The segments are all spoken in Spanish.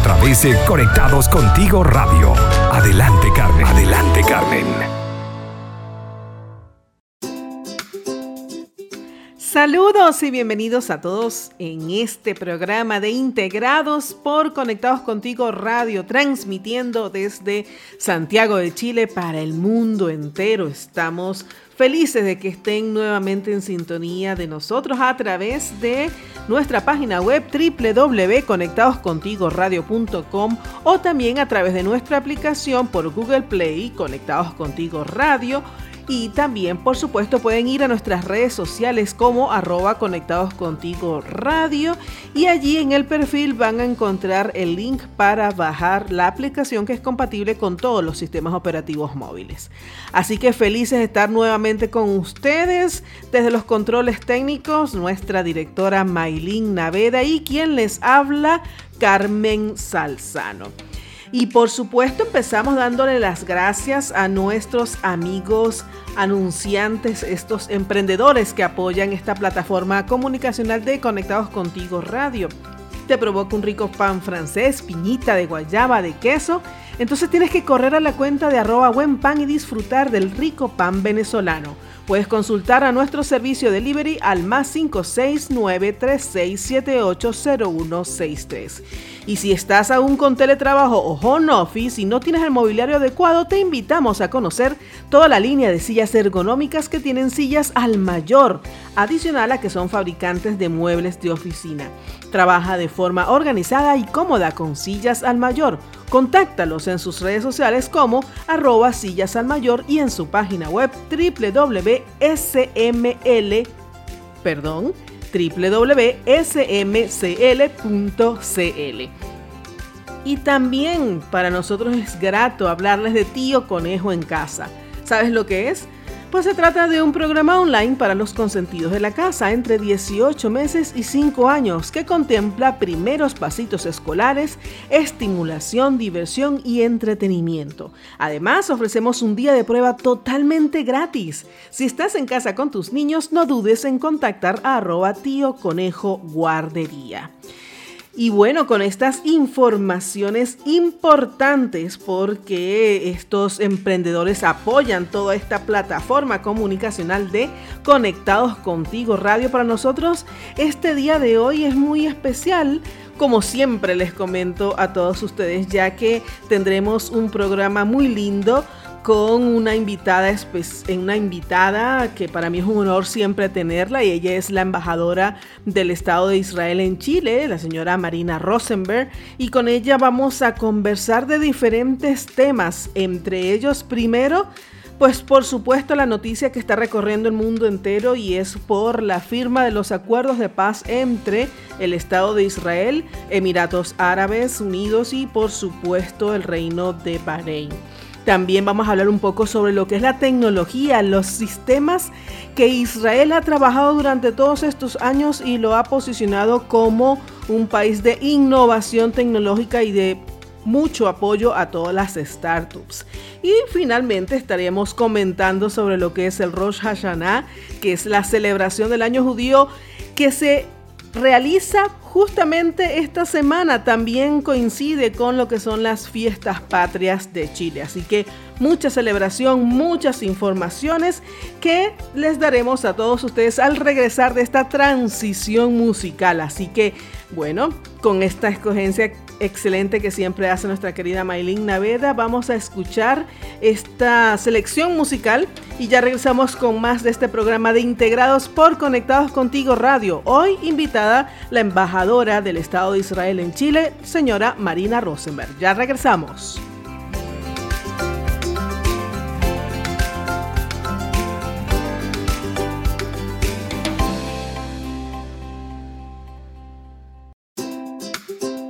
a través de Conectados Contigo Radio. Adelante Carmen, adelante Carmen. Saludos y bienvenidos a todos en este programa de Integrados por Conectados Contigo Radio, transmitiendo desde Santiago de Chile para el mundo entero. Estamos felices de que estén nuevamente en sintonía de nosotros a través de nuestra página web www.conectadoscontigoradio.com o también a través de nuestra aplicación por Google Play Conectados Contigo Radio y también, por supuesto, pueden ir a nuestras redes sociales como arroba conectados contigo radio y allí en el perfil van a encontrar el link para bajar la aplicación que es compatible con todos los sistemas operativos móviles. Así que felices de estar nuevamente con ustedes desde los controles técnicos, nuestra directora Maylin Naveda y quien les habla, Carmen Salzano. Y por supuesto empezamos dándole las gracias a nuestros amigos anunciantes, estos emprendedores que apoyan esta plataforma comunicacional de Conectados Contigo Radio. Te provoca un rico pan francés, piñita de guayaba, de queso. Entonces tienes que correr a la cuenta de arroba buen pan y disfrutar del rico pan venezolano. Puedes consultar a nuestro servicio delivery al más 56936780163. Y si estás aún con teletrabajo o home office y no tienes el mobiliario adecuado, te invitamos a conocer toda la línea de sillas ergonómicas que tienen sillas al mayor, adicional a que son fabricantes de muebles de oficina. Trabaja de forma organizada y cómoda con sillas al mayor. Contáctalos en sus redes sociales como arroba sillas al mayor y en su página web www.sml, perdón, www.smcl.cl. Y también para nosotros es grato hablarles de Tío Conejo en Casa. ¿Sabes lo que es? Pues se trata de un programa online para los consentidos de la casa entre 18 meses y 5 años que contempla primeros pasitos escolares, estimulación, diversión y entretenimiento. Además, ofrecemos un día de prueba totalmente gratis. Si estás en casa con tus niños, no dudes en contactar a arroba tío conejo guardería. Y bueno, con estas informaciones importantes, porque estos emprendedores apoyan toda esta plataforma comunicacional de Conectados Contigo Radio para nosotros, este día de hoy es muy especial. Como siempre les comento a todos ustedes, ya que tendremos un programa muy lindo con una invitada, una invitada que para mí es un honor siempre tenerla y ella es la embajadora del Estado de Israel en Chile, la señora Marina Rosenberg, y con ella vamos a conversar de diferentes temas, entre ellos primero, pues por supuesto la noticia que está recorriendo el mundo entero y es por la firma de los acuerdos de paz entre el Estado de Israel, Emiratos Árabes Unidos y por supuesto el Reino de Bahrein. También vamos a hablar un poco sobre lo que es la tecnología, los sistemas que Israel ha trabajado durante todos estos años y lo ha posicionado como un país de innovación tecnológica y de mucho apoyo a todas las startups. Y finalmente estaremos comentando sobre lo que es el Rosh Hashanah, que es la celebración del año judío que se realiza justamente esta semana también coincide con lo que son las fiestas patrias de Chile. Así que mucha celebración, muchas informaciones que les daremos a todos ustedes al regresar de esta transición musical. Así que, bueno, con esta escogencia excelente que siempre hace nuestra querida Maylin Naveda, vamos a escuchar esta selección musical y ya regresamos con más de este programa de Integrados por Conectados Contigo Radio. Hoy invitada la embajadora del Estado de Israel en Chile, señora Marina Rosenberg. Ya regresamos.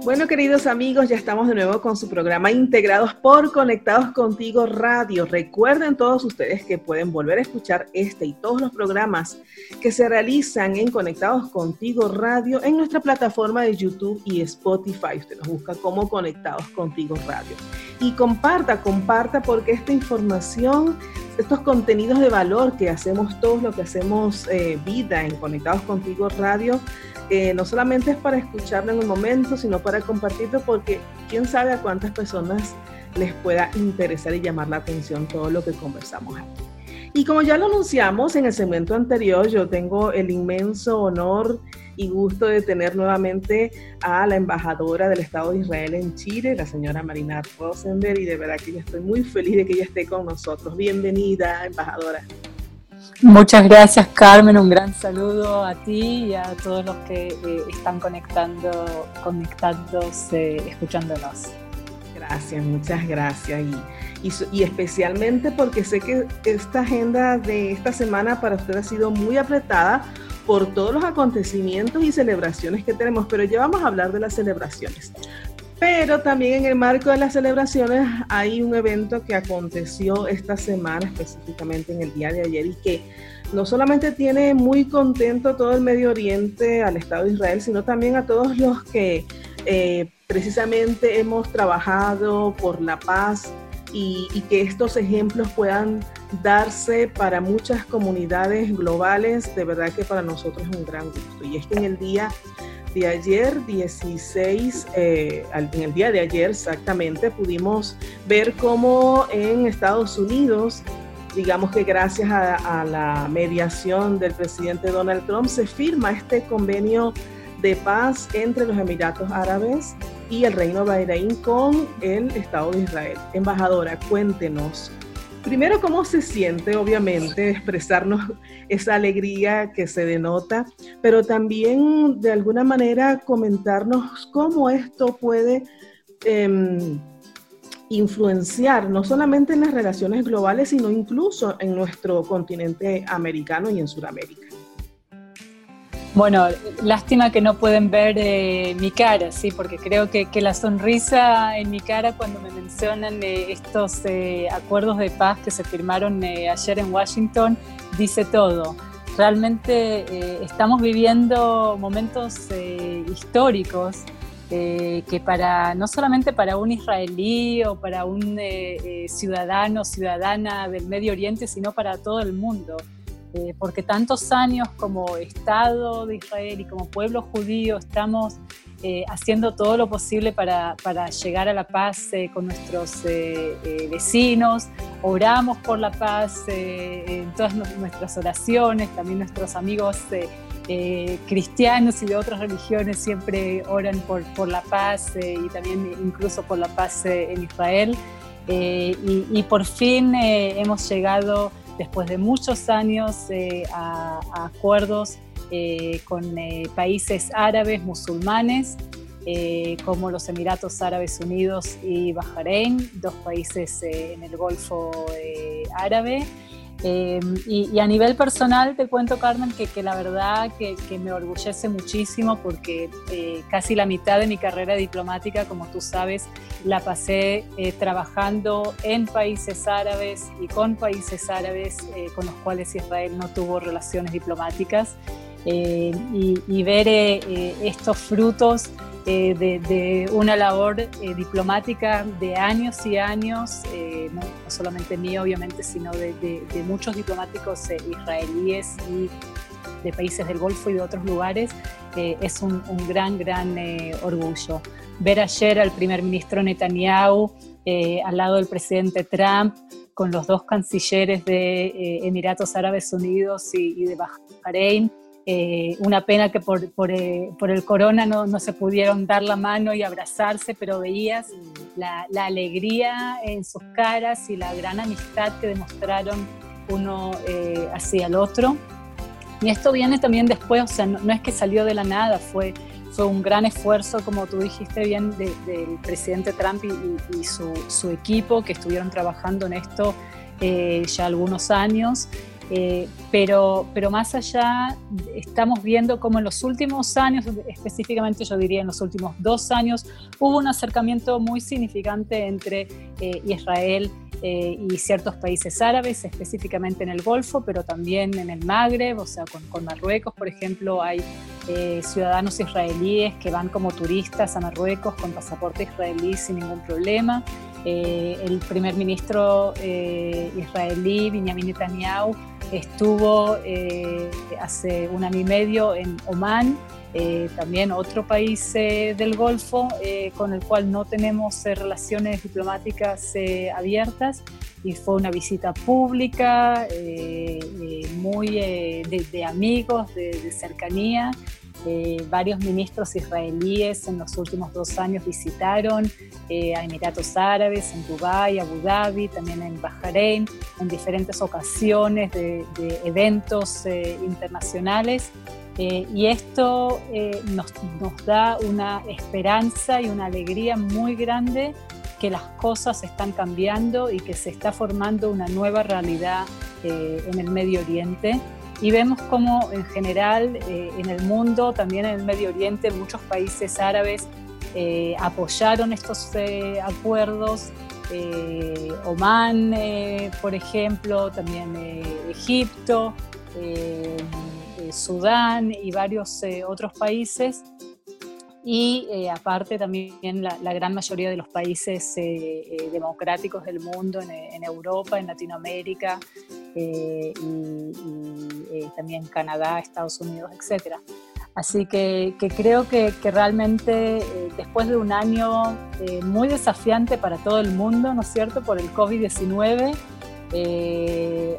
Bueno, queridos amigos, ya estamos de nuevo con su programa Integrados por Conectados Contigo Radio. Recuerden todos ustedes que pueden volver a escuchar este y todos los programas que se realizan en Conectados Contigo Radio en nuestra plataforma de YouTube y Spotify. Usted nos busca como Conectados Contigo Radio. Y comparta, comparta porque esta información, estos contenidos de valor que hacemos todos, lo que hacemos eh, vida en Conectados Contigo Radio, no solamente es para escucharlo en un momento, sino para compartirlo porque quién sabe a cuántas personas les pueda interesar y llamar la atención todo lo que conversamos aquí. Y como ya lo anunciamos en el segmento anterior, yo tengo el inmenso honor y gusto de tener nuevamente a la embajadora del Estado de Israel en Chile, la señora Marina Rosenberg, y de verdad que yo estoy muy feliz de que ella esté con nosotros. Bienvenida, embajadora. Muchas gracias Carmen, un gran saludo a ti y a todos los que eh, están conectando, conectándose, escuchándonos. Gracias, muchas gracias y, y, especialmente porque sé que esta agenda de esta semana para usted ha sido muy apretada por todos los acontecimientos y celebraciones que tenemos, pero ya vamos a hablar de las celebraciones. Pero también en el marco de las celebraciones hay un evento que aconteció esta semana, específicamente en el día de ayer, y que no solamente tiene muy contento todo el Medio Oriente, al Estado de Israel, sino también a todos los que eh, precisamente hemos trabajado por la paz y, y, que estos ejemplos puedan darse para muchas comunidades globales. De verdad que para nosotros es un gran gusto. Y es que en el día de ayer, 16, eh, en el día de ayer exactamente, pudimos ver cómo en Estados Unidos, digamos que gracias a, la mediación del presidente Donald Trump, se firma este convenio de paz entre los Emiratos Árabes y el Reino Bahrein con el Estado de Israel. Embajadora, cuéntenos primero cómo se siente, obviamente, expresarnos esa alegría que se denota, pero también de alguna manera comentarnos cómo esto puede em, influenciar no solamente en las relaciones globales, sino incluso en nuestro continente americano y en Sudamérica. Bueno, lástima que no pueden ver eh, mi cara, sí, porque creo que, la sonrisa en mi cara cuando me mencionan eh, estos eh, acuerdos de paz que se firmaron ayer en Washington dice todo. Realmente estamos viviendo momentos históricos que para no solamente para un israelí o para un ciudadano ciudadana del Medio Oriente, sino para todo el mundo. Eh, porque tantos años como Estado de Israel y como pueblo judío estamos eh, haciendo todo lo posible para, llegar a la paz eh, con nuestros vecinos, oramos por la paz en todas nuestras oraciones, también nuestros amigos cristianos y de otras religiones siempre oran por, la paz y también incluso por la paz en Israel. Y, y, por fin hemos llegado después de muchos años eh, a, acuerdos eh, con eh, países árabes musulmanes, como los Emiratos Árabes Unidos y Bahrein, dos países en el Golfo Árabe. Em, y, a nivel personal te cuento, Carmen, que, la verdad que, me orgullece muchísimo porque eh, casi la mitad de mi carrera diplomática, como tú sabes, la pasé eh, trabajando en países árabes y con países árabes eh, con los cuales Israel no tuvo relaciones diplomáticas. Y, y, ver estos frutos eh, de, una labor eh, diplomática de años y años, eh, no, solamente mío obviamente, sino de, muchos diplomáticos israelíes y de países del Golfo y de otros lugares, es un, gran, gran orgullo. Ver ayer al primer ministro Netanyahu al lado del presidente Trump, con los dos cancilleres de Emiratos Árabes Unidos y, y de Bahrein, eh, una pena que por, eh, por, el corona no, no, se pudieron dar la mano y abrazarse, pero veías la, alegría en sus caras y la gran amistad que demostraron uno eh, hacia el otro. Y esto viene también después, o sea, no, es que salió de la nada, fue, fue un gran esfuerzo, como tú dijiste bien, del presidente Trump y, su, su, equipo que estuvieron trabajando en esto ya algunos años Eh, pero, pero más allá, estamos viendo cómo en los últimos años, específicamente yo diría en los últimos dos años, hubo un acercamiento muy significante entre eh, Israel eh, y ciertos países árabes, específicamente en el Golfo, pero también en el Magreb, o sea, con, Marruecos, por ejemplo, hay ciudadanos israelíes que van como turistas a Marruecos con pasaporte israelí sin ningún problema. El primer ministro israelí, Benjamin Netanyahu, Estuvo eh, hace un año y medio en Omán, eh, también otro país eh, del Golfo con el cual no tenemos relaciones diplomáticas abiertas y fue una visita pública, muy de, amigos, de cercanía. Eh, varios ministros israelíes en los últimos dos años visitaron eh, a Emiratos Árabes, en Dubái, Abu Dhabi, también en Bahrein, en diferentes ocasiones de, eventos eh, internacionales. y esto nos, da una esperanza y una alegría muy grande que las cosas están cambiando y que se está formando una nueva realidad en el Medio Oriente y vemos como en general eh, en el mundo, también en el Medio Oriente, muchos países árabes eh, apoyaron estos eh, acuerdos. Omán, por ejemplo, también Egipto, Sudán y varios otros países y aparte también la, gran mayoría de los países democráticos del mundo, en, Europa, en Latinoamérica, eh, y, eh, también Canadá, Estados Unidos, etc. Así que, creo que, realmente eh, después de un año muy desafiante para todo el mundo, ¿no es cierto?, por el COVID-19,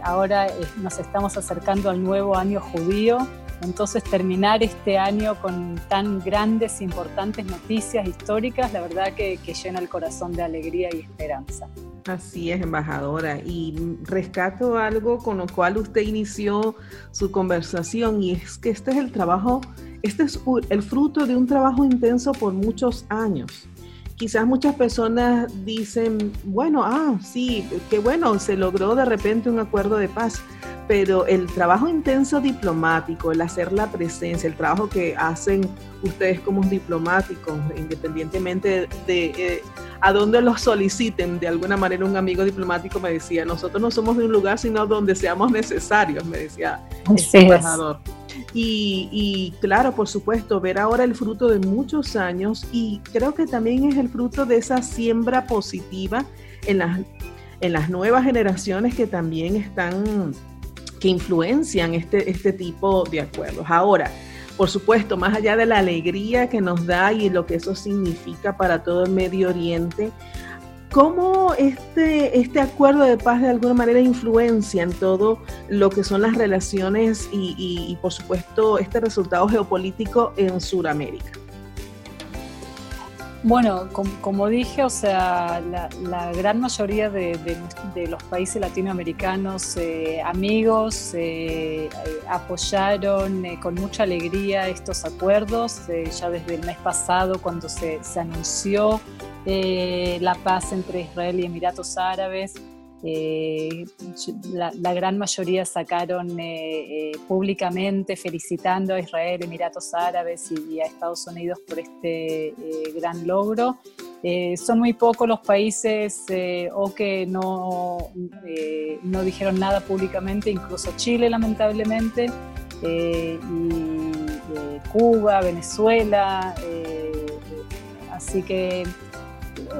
ahora nos estamos acercando al nuevo año judío, entonces terminar este año con tan grandes, importantes noticias históricas, la verdad que llena el corazón de alegría y esperanza. Así es, embajadora. Y rescato algo con lo cual usted inició su conversación y es que este es el trabajo, este es el fruto de un trabajo intenso por muchos años. Quizás muchas personas dicen, bueno, ah, sí, qué bueno, se logró de repente un acuerdo de paz, pero el trabajo intenso diplomático, el hacer la presencia, el trabajo que hacen ustedes como diplomáticos, independientemente de... Eh, a donde los soliciten. De alguna manera un amigo diplomático me decía, nosotros no somos de un lugar sino donde seamos necesarios, me decía el embajador. Y, y, claro, por supuesto, ver ahora el fruto de muchos años y creo que también es el fruto de esa siembra positiva en las, en las nuevas generaciones que también están, que influencian este, este tipo de acuerdos. Ahora, por supuesto, más allá de la alegría que nos da y lo que eso significa para todo el Medio Oriente, ¿cómo este, este acuerdo de paz de alguna manera influencia en todo lo que son las relaciones y, por supuesto, este resultado geopolítico en Sudamérica? Bueno, como, dije, o sea, la, gran mayoría de, los países latinoamericanos, eh, amigos, eh, apoyaron eh, con mucha alegría estos acuerdos, ya desde el mes pasado cuando se anunció la paz entre Israel y Emiratos Árabes. Eh, la, gran mayoría sacaron eh, eh, públicamente felicitando a Israel, Emiratos Árabes y, a Estados Unidos por este gran logro. son muy pocos los países o que no, no dijeron nada públicamente, incluso Chile lamentablemente, Cuba, Venezuela, así que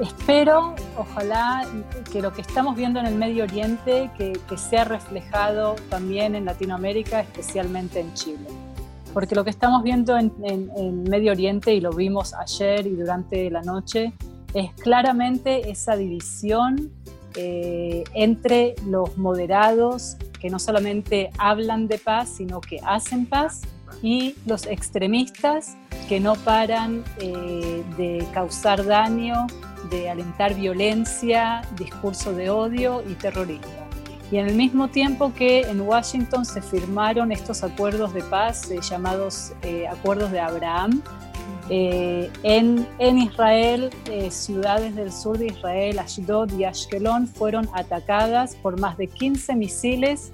espero, ojalá, que lo que estamos viendo en el Medio Oriente, que, sea reflejado también en Latinoamérica, especialmente en Chile. Porque lo que estamos viendo en, Medio Oriente, y lo vimos ayer y durante la noche, es claramente esa división eh, entre los moderados, que no solamente hablan de paz, sino que hacen paz, y los extremistas que no paran eh, de causar daño de alentar violencia, discurso de odio y terrorismo. Y en el mismo tiempo que en Washington se firmaron estos acuerdos de paz eh, llamados eh, Acuerdos de Abraham, eh, en, en, Israel, ciudades del sur de Israel, Ashdod y Ashkelon, fueron atacadas por más de 15 misiles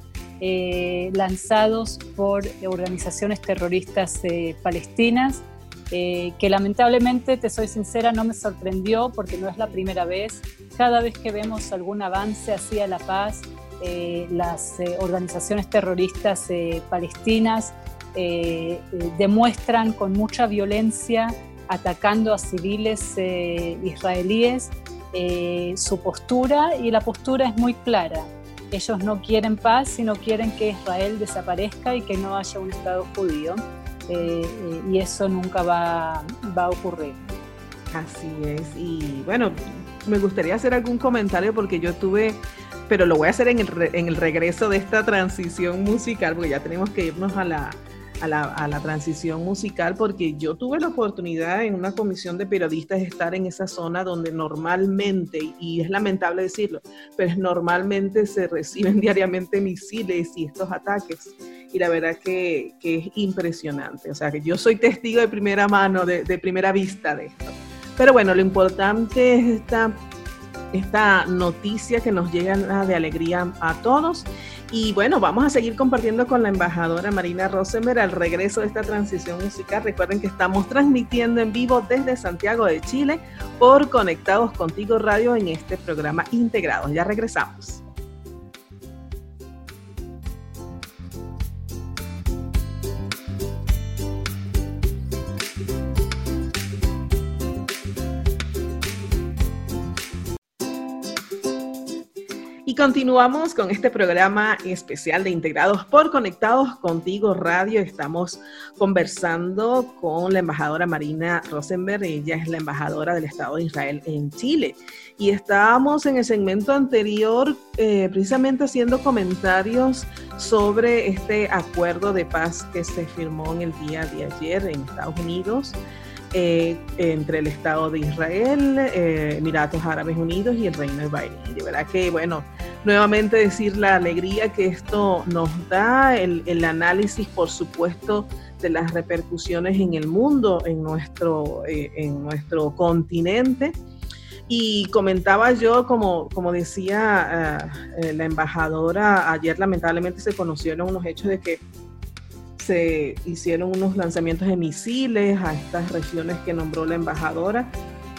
lanzados por organizaciones terroristas palestinas, que lamentablemente, te soy sincera, no me sorprendió porque no es la primera vez. Cada vez que vemos algún avance hacia la paz, las organizaciones terroristas palestinas demuestran con mucha violencia atacando a civiles eh, israelíes, eh, su postura y la postura es muy clara. Ellos no quieren paz, sino quieren que Israel desaparezca y que no haya un Estado judío. Eh, y eso nunca va, va a ocurrir. Así es. Y bueno, me gustaría hacer algún comentario porque yo tuve, pero lo voy a hacer en el, en el regreso de esta transición musical, porque ya tenemos que irnos a la, a la, transición musical porque yo tuve la oportunidad en una comisión de periodistas de estar en esa zona donde normalmente, y es lamentable decirlo, pero normalmente se reciben diariamente misiles y estos ataques. Y la verdad que, es impresionante. O sea, que yo soy testigo de primera mano, de, de primera vista de esto. Pero bueno, lo importante es esta, esta noticia que nos llega de alegría a todos y bueno, vamos a seguir compartiendo con la embajadora Marina Rosenberg al regreso de esta transición musical. Recuerden que estamos transmitiendo en vivo desde Santiago de Chile por Conectados Contigo Radio en este programa integrado. Ya regresamos. Continuamos con este programa especial de Integrados por Conectados Contigo Radio. Estamos conversando con la embajadora Marina Rosenberg. Ella es la embajadora del Estado de Israel en Chile. Y estábamos en el segmento anterior eh, precisamente haciendo comentarios sobre este acuerdo de paz que se firmó en el día de ayer en Estados Unidos. Eh, entre el Estado de Israel, eh, Emiratos Árabes Unidos y el Reino de Bahrein. De verdad que, bueno, nuevamente decir la alegría que esto nos da, el, análisis, por supuesto, de las repercusiones en el mundo, en nuestro, eh, en nuestro continente. Y comentaba yo, como, como decía eh, la embajadora, ayer lamentablemente se conocieron unos hechos de que se hicieron unos lanzamientos de misiles a estas regiones que nombró la embajadora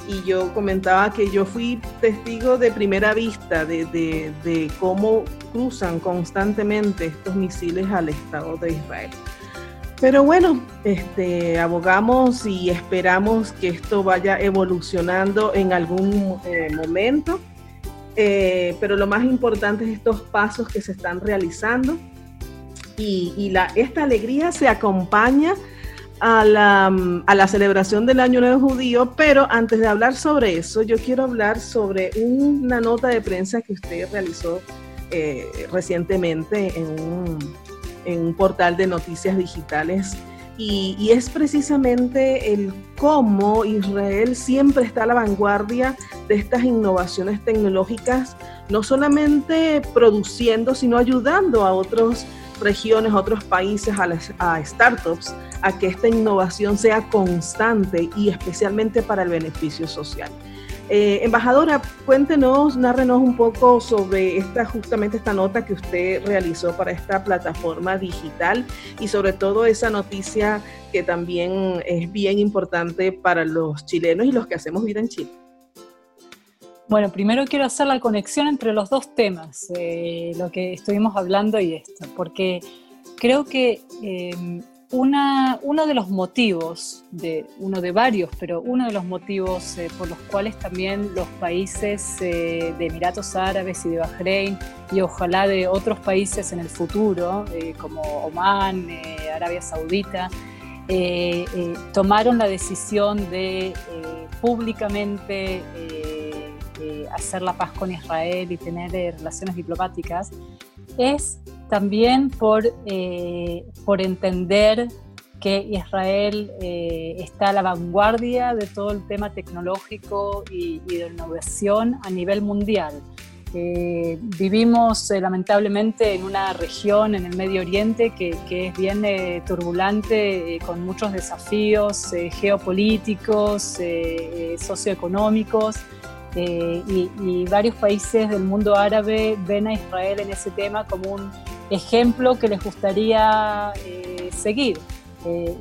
y yo comentaba que yo fui testigo de primera vista de, cómo cruzan constantemente estos misiles al Estado de Israel. Pero bueno, este, abogamos y esperamos que esto vaya evolucionando en algún eh, momento. Eh, pero lo más importante es estos pasos que se están realizando y, y la, esta alegría se acompaña a la, celebración del Año Nuevo Judío, pero antes de hablar sobre eso, yo quiero hablar sobre una nota de prensa que usted realizó eh, recientemente en un, portal de noticias digitales y, y, es precisamente el cómo Israel siempre está a la vanguardia de estas innovaciones tecnológicas, no solamente produciendo, sino ayudando a otros regiones, otros países, a, las, a startups, a que esta innovación sea constante y especialmente para el beneficio social. Eh, embajadora, cuéntenos, nárrenos un poco sobre esta, justamente esta nota que usted realizó para esta plataforma digital y sobre todo esa noticia que también es bien importante para los chilenos y los que hacemos vida en Chile. Bueno, primero quiero hacer la conexión entre los dos temas, eh, lo que estuvimos hablando y esto, porque creo que eh, una, uno de los motivos, de, uno de varios, pero uno de los motivos eh, por los cuales también los países de Emiratos Árabes y de Bahrein y ojalá de otros países en el futuro, como Omán, Arabia Saudita, tomaron la decisión de públicamente hacer la paz con Israel y tener eh, relaciones diplomáticas, es también por, eh, por entender que Israel eh, está a la vanguardia de todo el tema tecnológico y, de innovación a nivel mundial. vivimos lamentablemente en una región en el Medio Oriente que, que es bien turbulente, con muchos desafíos geopolíticos, socioeconómicos, eh, y, varios países del mundo árabe ven a Israel en ese tema como un ejemplo que les gustaría seguir.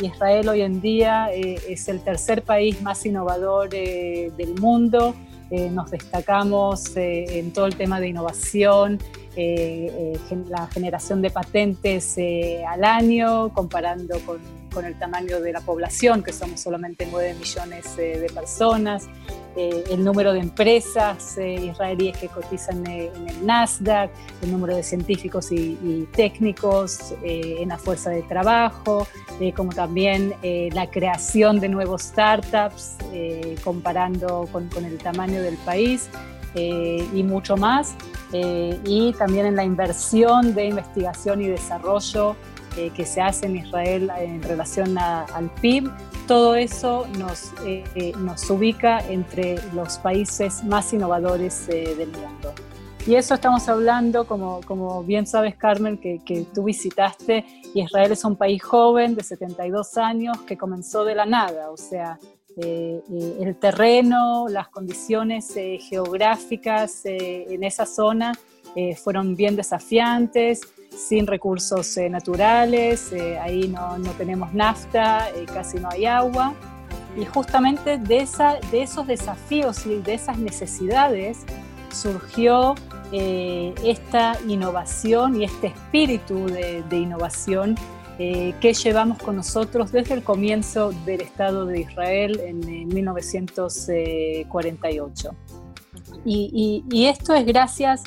Israel hoy en día es el tercer país más innovador del mundo, nos destacamos en todo el tema de innovación, la generación de patentes al año, comparando con con el tamaño de la población, que somos solamente 9 millones eh, de personas, eh, el número de empresas eh, israelíes que cotizan en el Nasdaq, el número de científicos y, técnicos en la fuerza de trabajo, como también la creación de nuevos startups, comparando con, con, el tamaño del país. y mucho más, y también en la inversión de investigación y desarrollo eh, que se hace en Israel en relación al PIB, todo eso nos, eh, eh, nos ubica entre los países más innovadores del mundo. Y eso estamos hablando, como, como bien sabes Carmen, que, que, tú visitaste, Israel es un país joven de 72 años que comenzó de la nada, o sea, el terreno, las condiciones geográficas en esa zona fueron bien desafiantes sin recursos eh, naturales, eh, ahí no, no, tenemos nafta, eh, casi no hay agua. Y justamente de, esa, de esos desafíos y de esas necesidades surgió esta innovación y este espíritu de innovación que llevamos con nosotros desde el comienzo del Estado de Israel en, 1948. Y, y, esto es gracias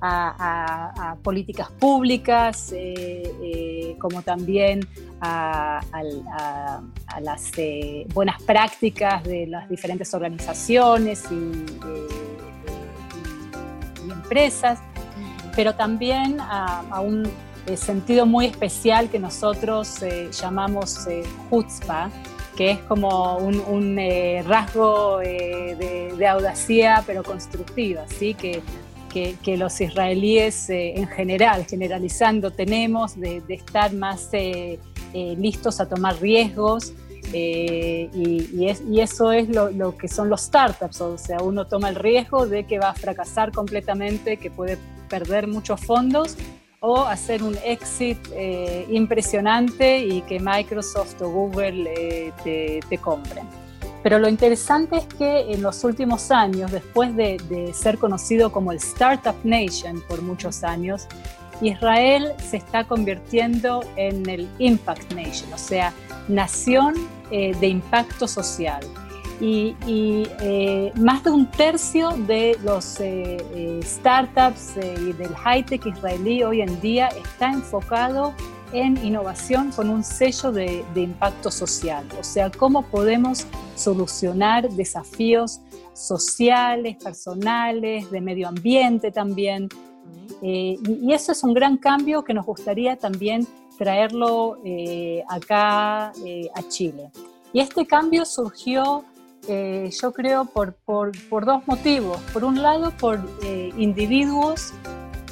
a, políticas públicas, eh, eh, como también a, las eh, buenas prácticas de las diferentes organizaciones y, empresas, pero también a, un sentido muy especial que nosotros llamamos chutzpah, que es como un, rasgo de, de, audacia pero constructiva, ¿sí? que que, los israelíes eh, en general, generalizando, tenemos de, estar más eh, eh, listos a tomar riesgos. Y, eso es lo, que son los startups, o sea, uno toma el riesgo de que va a fracasar completamente, que puede perder muchos fondos o hacer un exit impresionante y que Microsoft o Google te, te compren. Pero lo interesante es que en los últimos años, después de, ser conocido como el Startup Nation por muchos años, Israel se está convirtiendo en el Impact Nation, o sea, nación eh, de impacto social. Y, eh, más de un tercio de los eh, startups y del high-tech israelí hoy en día está enfocado en innovación con un sello de, impacto social, o sea, cómo podemos solucionar desafíos sociales, personales, de medio ambiente también. Eh, y, eso es un gran cambio que nos gustaría también traerlo eh, acá eh, a Chile. Y este cambio surgió, yo creo, por, por, por, dos motivos. Por un lado, por individuos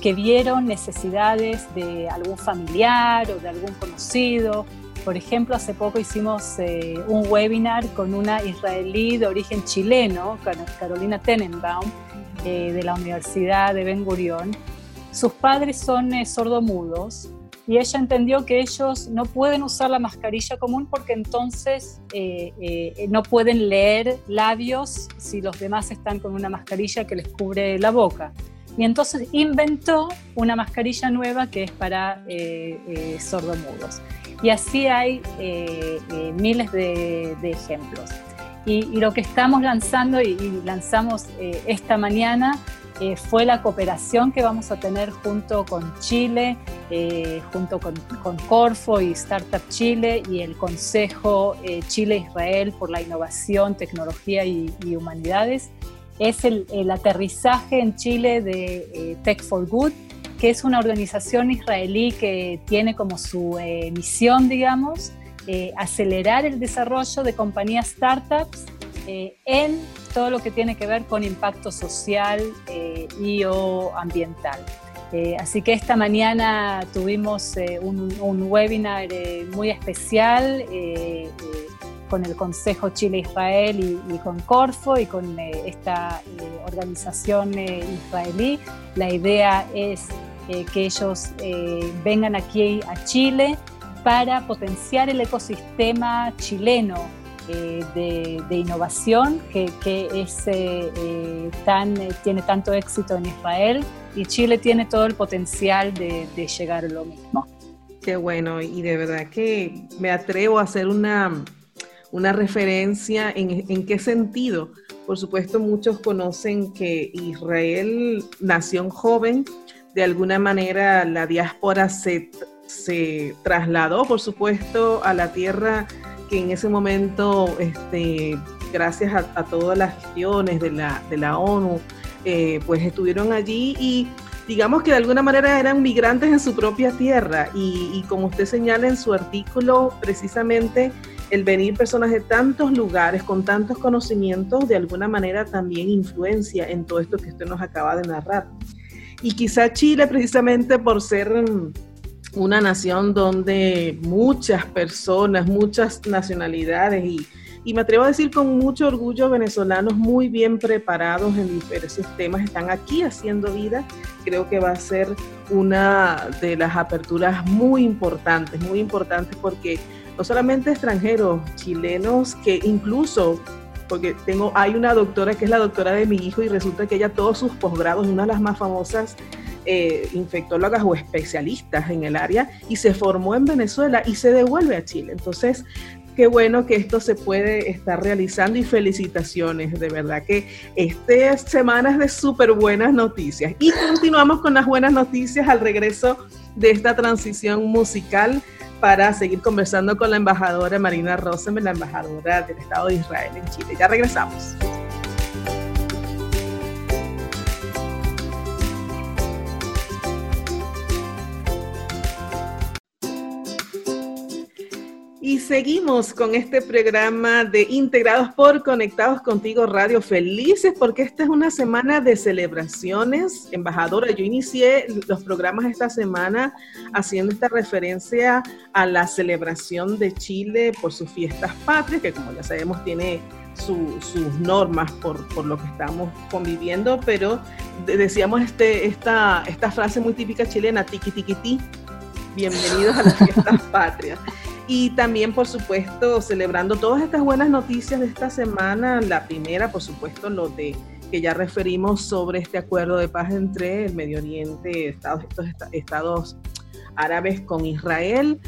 que vieron necesidades de algún familiar o de algún conocido. Por ejemplo, hace poco hicimos eh, un webinar con una israelí de origen chileno, Carolina Tenenbaum, eh, de la Universidad de Ben Gurion. Sus padres son eh, sordomudos y ella entendió que ellos no pueden usar la mascarilla común porque entonces no pueden leer labios si los demás están con una mascarilla que les cubre la boca. Y entonces inventó una mascarilla nueva que es para eh, eh, sordomudos. Y así hay eh, miles de, ejemplos. Y, lo que estamos lanzando y, lanzamos esta mañana fue la cooperación que vamos a tener junto con Chile, junto con, Corfo y Startup Chile y el Consejo Chile-Israel por la Innovación, Tecnología y Humanidades. Es el, aterrizaje en Chile de eh, Tech for Good, que es una organización israelí que tiene como su eh, misión, digamos, eh, acelerar el desarrollo de compañías startups en todo lo que tiene que ver con impacto social y o ambiental. así que esta mañana tuvimos un, webinar muy especial con el Consejo Chile-Israel y, con Corfo y con eh, esta eh, organización eh, israelí. La idea es que ellos vengan aquí a Chile para potenciar el ecosistema chileno de, innovación que, es, tan, tiene tanto éxito en Israel y Chile tiene todo el potencial de, llegar a lo mismo. Qué bueno, y de verdad que me atrevo a hacer una, una referencia en, en qué sentido. Por supuesto, muchos conocen que Israel, nación joven, de alguna manera la diáspora se, se trasladó, por supuesto, a la tierra que en ese momento, este, gracias a, todas las gestiones de la, de la ONU, eh, pues estuvieron allí y digamos que de alguna manera eran migrantes en su propia tierra y, como usted señala en su artículo, precisamente el venir personas de tantos lugares con tantos conocimientos de alguna manera también influencia en todo esto que usted nos acaba de narrar. Y quizá Chile precisamente por ser una nación donde muchas personas, muchas nacionalidades y y me atrevo a decir con mucho orgullo, venezolanos muy bien preparados en diversos temas están aquí haciendo vida. Creo que va a ser una de las aperturas muy importantes, muy importantes porque no solamente extranjeros, chilenos que incluso porque tengo, hay una doctora que es la doctora de mi hijo y resulta que ella todos sus posgrados, una de las más famosas eh, infectólogas o especialistas en el área, y se formó en Venezuela y se devuelve a Chile. Entonces, qué bueno que esto se puede estar realizando y felicitaciones, de verdad que esta semana es de súper buenas noticias. Y continuamos con las buenas noticias al regreso de esta transición musical para seguir conversando con la embajadora Marina Rosenberg, la embajadora del Estado de Israel en Chile. Ya regresamos. Seguimos con este programa de Integrados por Conectados Contigo Radio. Felices porque esta es una semana de celebraciones. Embajadora, yo inicié los programas esta semana haciendo esta referencia a la celebración de Chile por sus fiestas patrias, que como ya sabemos tiene sus normas por, por, lo que estamos conviviendo, pero decíamos este, esta, esta frase muy típica chilena, tiki tiki ti, bienvenidos a las fiestas patrias. Y también, por supuesto, celebrando todas estas buenas noticias de esta semana. La primera, por supuesto, lo de que ya referimos sobre este acuerdo de paz entre el Medio Oriente, Estados, estos estados árabes con Israel,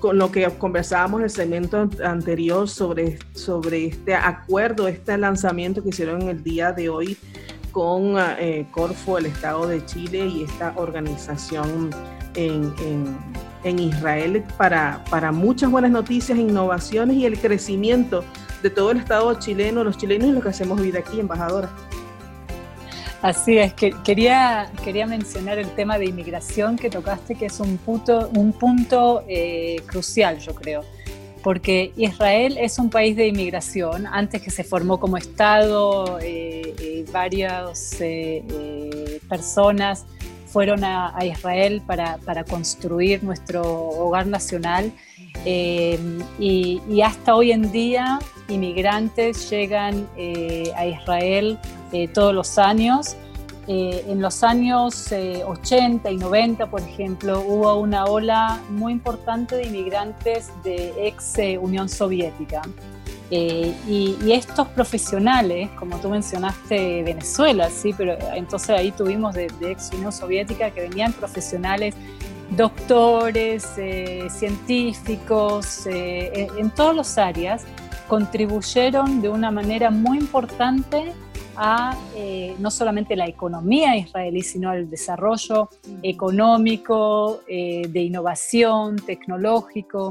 con lo que conversábamos en el segmento anterior sobre, sobre este acuerdo, este lanzamiento que hicieron el día de hoy con eh, Corfo, el Estado de Chile y esta organización en Israel para, para muchas buenas noticias, innovaciones y el crecimiento de todo el Estado chileno, los chilenos y los que hacemos vida aquí, embajadora. Así es, que quería, quería mencionar el tema de inmigración que tocaste, que es un punto, un punto eh, crucial, yo creo, porque Israel es un país de inmigración. Antes que se formó como Estado, eh, eh, varias personas fueron a, Israel para, construir nuestro hogar nacional eh, y, hasta hoy en día inmigrantes llegan eh, a Israel eh, todos los años. en los años 80 y 90, por ejemplo, hubo una ola muy importante de inmigrantes de ex Unión Soviética. Eh, y, estos profesionales, como tú mencionaste Venezuela, sí, pero entonces ahí tuvimos de, ex Unión Soviética que venían profesionales, doctores, eh, científicos, eh, en, todas las áreas, contribuyeron de una manera muy importante a no solamente la economía israelí, sino al desarrollo económico, de innovación, tecnológico.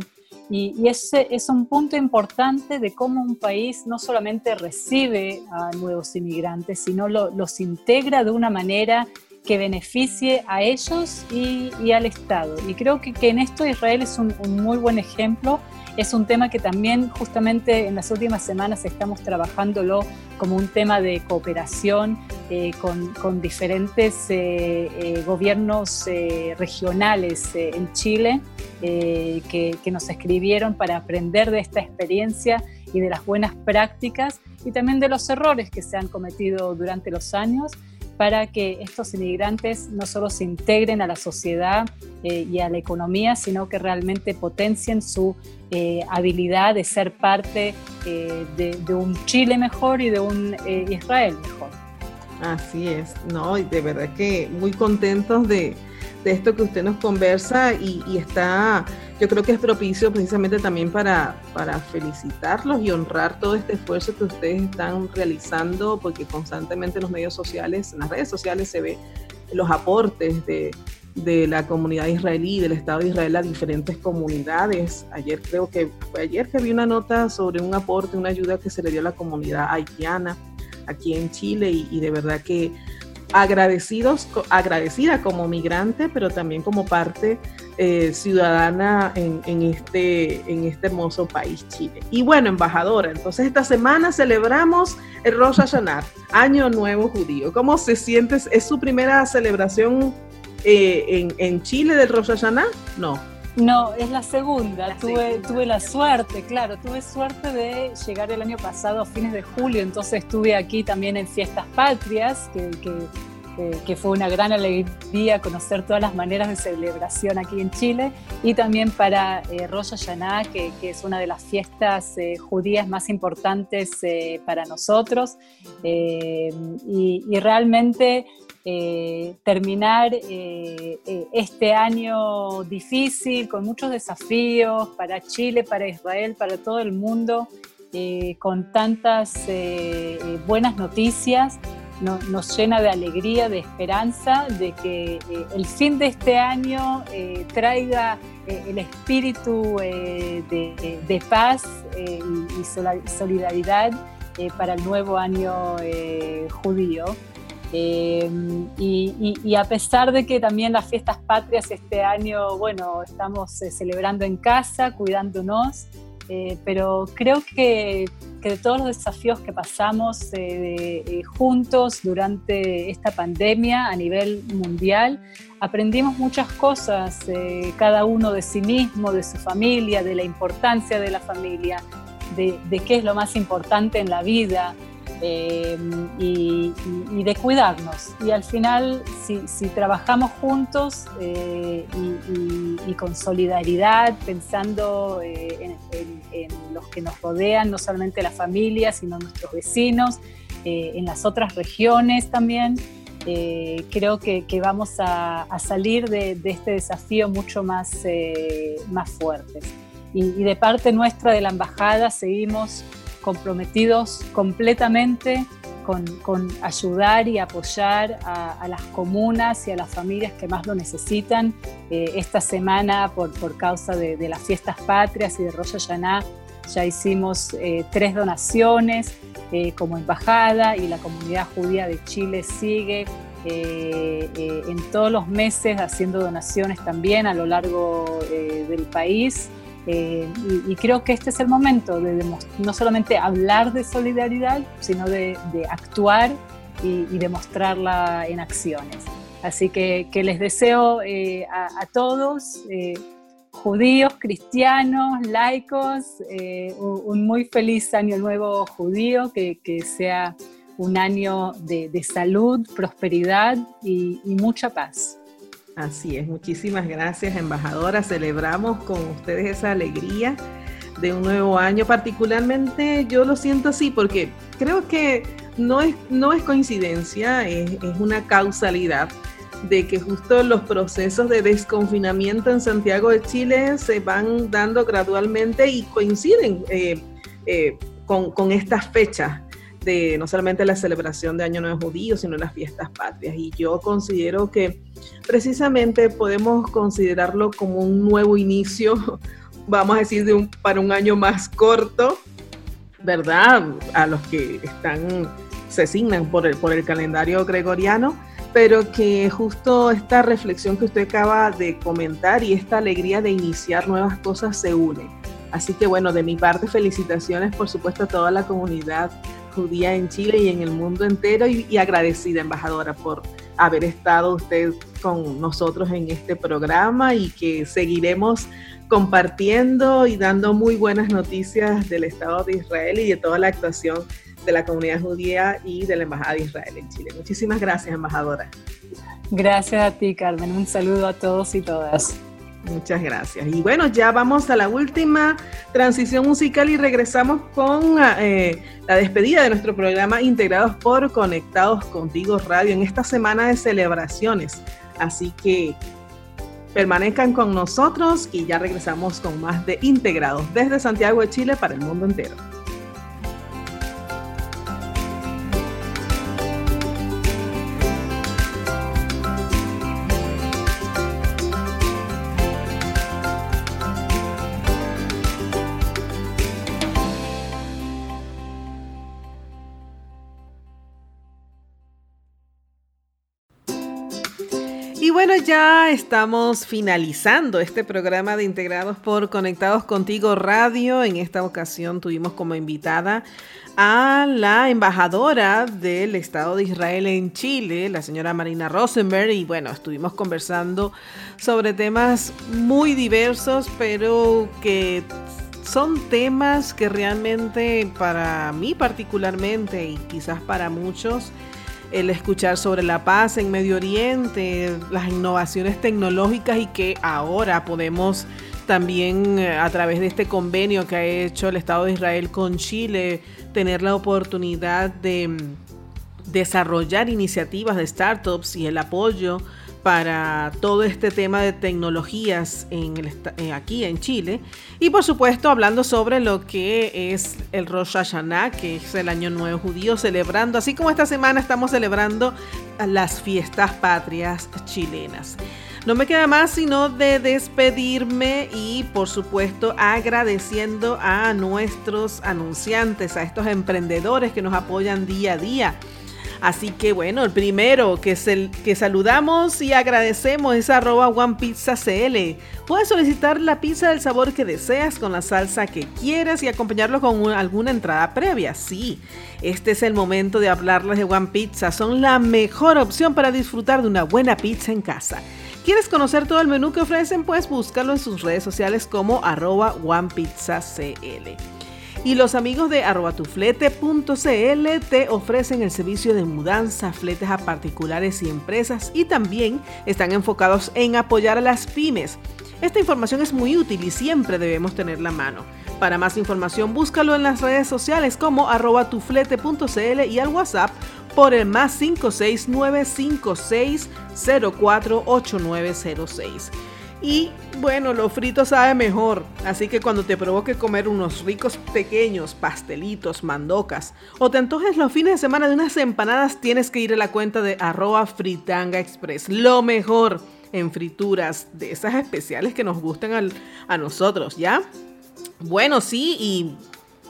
Y, ese es un punto importante de cómo un país no solamente recibe a nuevos inmigrantes, sino los integra de una manera que beneficie a ellos y, al Estado. Y creo que, en esto Israel es un, muy buen ejemplo. Es un tema que también justamente en las últimas semanas estamos trabajándolo como un tema de cooperación eh, con, diferentes eh, eh, gobiernos regionales en Chile que, que nos escribieron para aprender de esta experiencia y de las buenas prácticas y también de los errores que se han cometido durante los años para que estos inmigrantes no solo se integren a la sociedad eh, y a la economía, sino que realmente potencien su eh, habilidad de ser parte eh, de, un Chile mejor y de un Israel mejor. Así es, no, de verdad que muy contentos de, esto que usted nos conversa y, está, yo creo que es propicio precisamente también para, para felicitarlos y honrar todo este esfuerzo que ustedes están realizando, porque constantemente en los medios sociales, en las redes sociales se ve los aportes de, de la comunidad israelí, del Estado de Israel a diferentes comunidades. Ayer creo que fue ayer que vi una nota sobre un aporte, una ayuda que se le dio a la comunidad haitiana aquí en Chile y, de verdad que agradecidos, agradecida como migrante, pero también como parte eh, ciudadana en, este, en este hermoso país, Chile. Y bueno, embajadora, entonces esta semana celebramos el Rosh Hashanah, Año Nuevo Judío. ¿Cómo se siente? ¿Es su primera celebración eh, en, en, Chile del Rosh Hashanah? No. No, es la segunda. tuve, tuve la suerte, claro, tuve suerte de llegar el año pasado a fines de julio, entonces estuve aquí también en Fiestas Patrias, que, que, fue una gran alegría conocer todas las maneras de celebración aquí en Chile, y también para eh, Rosh Hashanah, que, es una de las fiestas eh, judías más importantes eh, para nosotros, eh, y, y realmente eh, terminar eh, eh, este año difícil, con muchos desafíos para Chile, para Israel, para todo el mundo, con tantas buenas noticias, nos llena de alegría, de esperanza, de que el fin de este año traiga el espíritu de, paz y, solidaridad para el nuevo año judío. Em, y, a pesar de que también las fiestas patrias este año, bueno, estamos eh, celebrando en casa, cuidándonos, eh, pero creo que, que, de todos los desafíos que pasamos eh, juntos durante esta pandemia a nivel mundial, aprendimos muchas cosas, cada uno de sí mismo, de su familia, de la importancia de la familia, de, de qué es lo más importante en la vida. Eh, y, de cuidarnos. Y al final, si, trabajamos juntos eh, y, con solidaridad, pensando eh, en, los que nos rodean, no solamente la familia, sino nuestros vecinos, en las otras regiones también, creo que, vamos a, salir de, este desafío mucho más, más fuertes. Y, y de parte nuestra de la embajada seguimos comprometidos completamente con, ayudar y apoyar a, las comunas y a las familias que más lo necesitan. Eh, esta semana, por, por causa de, las fiestas patrias y de Rosh Hashanah, ya hicimos eh, tres donaciones eh, como embajada y la comunidad judía de Chile sigue en todos los meses haciendo donaciones también a lo largo del país. Eh, y, creo que este es el momento de no solamente hablar de solidaridad, sino de, actuar y, demostrarla en acciones. Así que, les deseo eh, a, todos, eh, judíos, cristianos, laicos, un, muy feliz año nuevo judío, que, sea un año de, salud, prosperidad y mucha paz. Así es, muchísimas gracias, embajadora. Celebramos con ustedes esa alegría de un nuevo año. Particularmente yo lo siento así porque creo que no es, no es coincidencia, es, una causalidad de que justo los procesos de desconfinamiento en Santiago de Chile se van dando gradualmente y coinciden eh, eh, con, con estas fechas de no solamente la celebración de Año Nuevo Judío, sino las fiestas patrias. Y yo considero que precisamente podemos considerarlo como un nuevo inicio, vamos a decir, de un, para un año más corto, ¿verdad? A los que están, se asignan por el, por el calendario gregoriano, pero que justo esta reflexión que usted acaba de comentar y esta alegría de iniciar nuevas cosas se une. Así que bueno, de mi parte felicitaciones por supuesto a toda la comunidad judía en Chile y en el mundo entero y, agradecida, embajadora, por haber estado usted con nosotros en este programa y que seguiremos compartiendo y dando muy buenas noticias del Estado de Israel y de toda la actuación de la comunidad judía y de la Embajada de Israel en Chile. Muchísimas gracias, embajadora. Gracias a ti, Carmen. Un saludo a todos y todas. Muchas gracias. Y bueno, ya vamos a la última transición musical y regresamos con eh, la despedida de nuestro programa Integrados por Conectados Contigo Radio en esta semana de celebraciones. Así que permanezcan con nosotros y ya regresamos con más de Integrados desde Santiago de Chile para el mundo entero. Estamos finalizando este programa de Integrados por Conectados Contigo Radio. En esta ocasión tuvimos como invitada a la embajadora del Estado de Israel en Chile, la señora Marina Rosenberg, y bueno, estuvimos conversando sobre temas muy diversos, pero que son temas que realmente para mí particularmente y quizás para muchos, el escuchar sobre la paz en Medio Oriente, las innovaciones tecnológicas y que ahora podemos también eh, a través de este convenio que ha hecho el Estado de Israel con Chile, tener la oportunidad de mm, desarrollar iniciativas de startups y el apoyo para todo este tema de tecnologías eh, aquí en Chile. Y por supuesto hablando sobre lo que es el Rosh Hashanah, que es el Año Nuevo Judío, celebrando, así como esta semana estamos celebrando las fiestas patrias chilenas. No me queda más sino de despedirme y por supuesto agradeciendo a nuestros anunciantes, a estos emprendedores que nos apoyan día a día Así que bueno, el primero que, el, que saludamos y agradecemos es arroba OnePizzaCL. Puedes solicitar la pizza del sabor que deseas con la salsa que quieras y acompañarlo con alguna entrada previa. Sí, este es el momento de hablarles de One Pizza. Son la mejor opción para disfrutar de una buena pizza en casa. ¿Quieres conocer todo el menú que ofrecen? Pues búscalo en sus redes sociales como arroba OnePizzaCL. Y los amigos de arrobatuflete.cl te ofrecen el servicio de mudanza, fletes a particulares y empresas y también están enfocados en apoyar a las pymes. Esta información es muy útil y siempre debemos tenerla a mano. Para más información búscalo en las redes sociales como arrobatuflete.cl y al WhatsApp por el más 56956048906. Y bueno, lo frito sabe mejor, así que cuando te provoque comer unos ricos pequeños pastelitos, mandocas, o te antojes los fines de semana de unas empanadas, tienes que ir a la cuenta de arroba fritanga express. Lo mejor en frituras de esas especiales que nos gustan a nosotros, ¿ya? Bueno, sí, y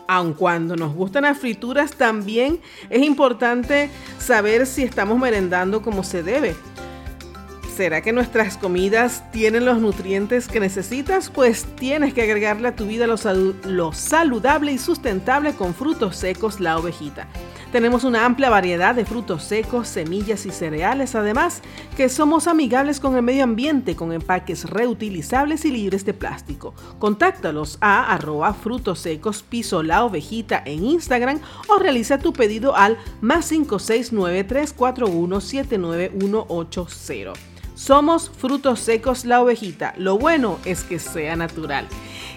aun cuando nos gustan las frituras, también es importante saber si estamos merendando como se debe. ¿Será que nuestras comidas tienen los nutrientes que necesitas? Pues tienes que agregarle a tu vida lo, saludable y sustentable con frutos secos La Ovejita. Tenemos una amplia variedad de frutos secos, semillas y cereales, además que somos amigables con el medio ambiente con empaques reutilizables y libres de plástico. Contáctalos a arroba frutos secos piso la ovejita en Instagram o realiza tu pedido al más 569 341 79180. Somos frutos secos la ovejita. Lo bueno es que sea natural.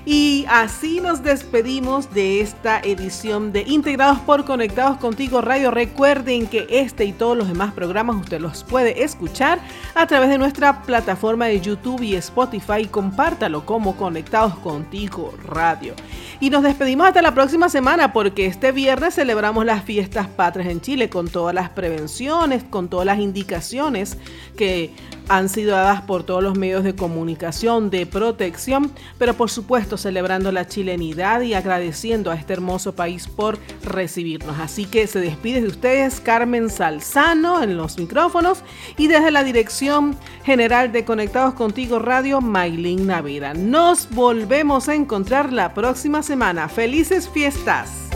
Y así nos despedimos de esta edición de Integrados por Conectados Contigo Radio. Recuerden que este y todos los demás programas usted los puede escuchar a través de nuestra plataforma de YouTube y Spotify. Compártalo como Conectados Contigo Radio. Y nos despedimos hasta la próxima semana porque este viernes celebramos las fiestas patrias en Chile con todas las prevenciones, con todas las indicaciones que han sido dadas por todos los medios de comunicación de protección, pero por supuesto celebrando la chilenidad y agradeciendo a este hermoso país por recibirnos. Así que se despide de ustedes Carmen Salzano en los micrófonos y desde la dirección general de Conectados Contigo Radio, Maylin Navira. Nos volvemos a encontrar la próxima semana. ¡Felices fiestas!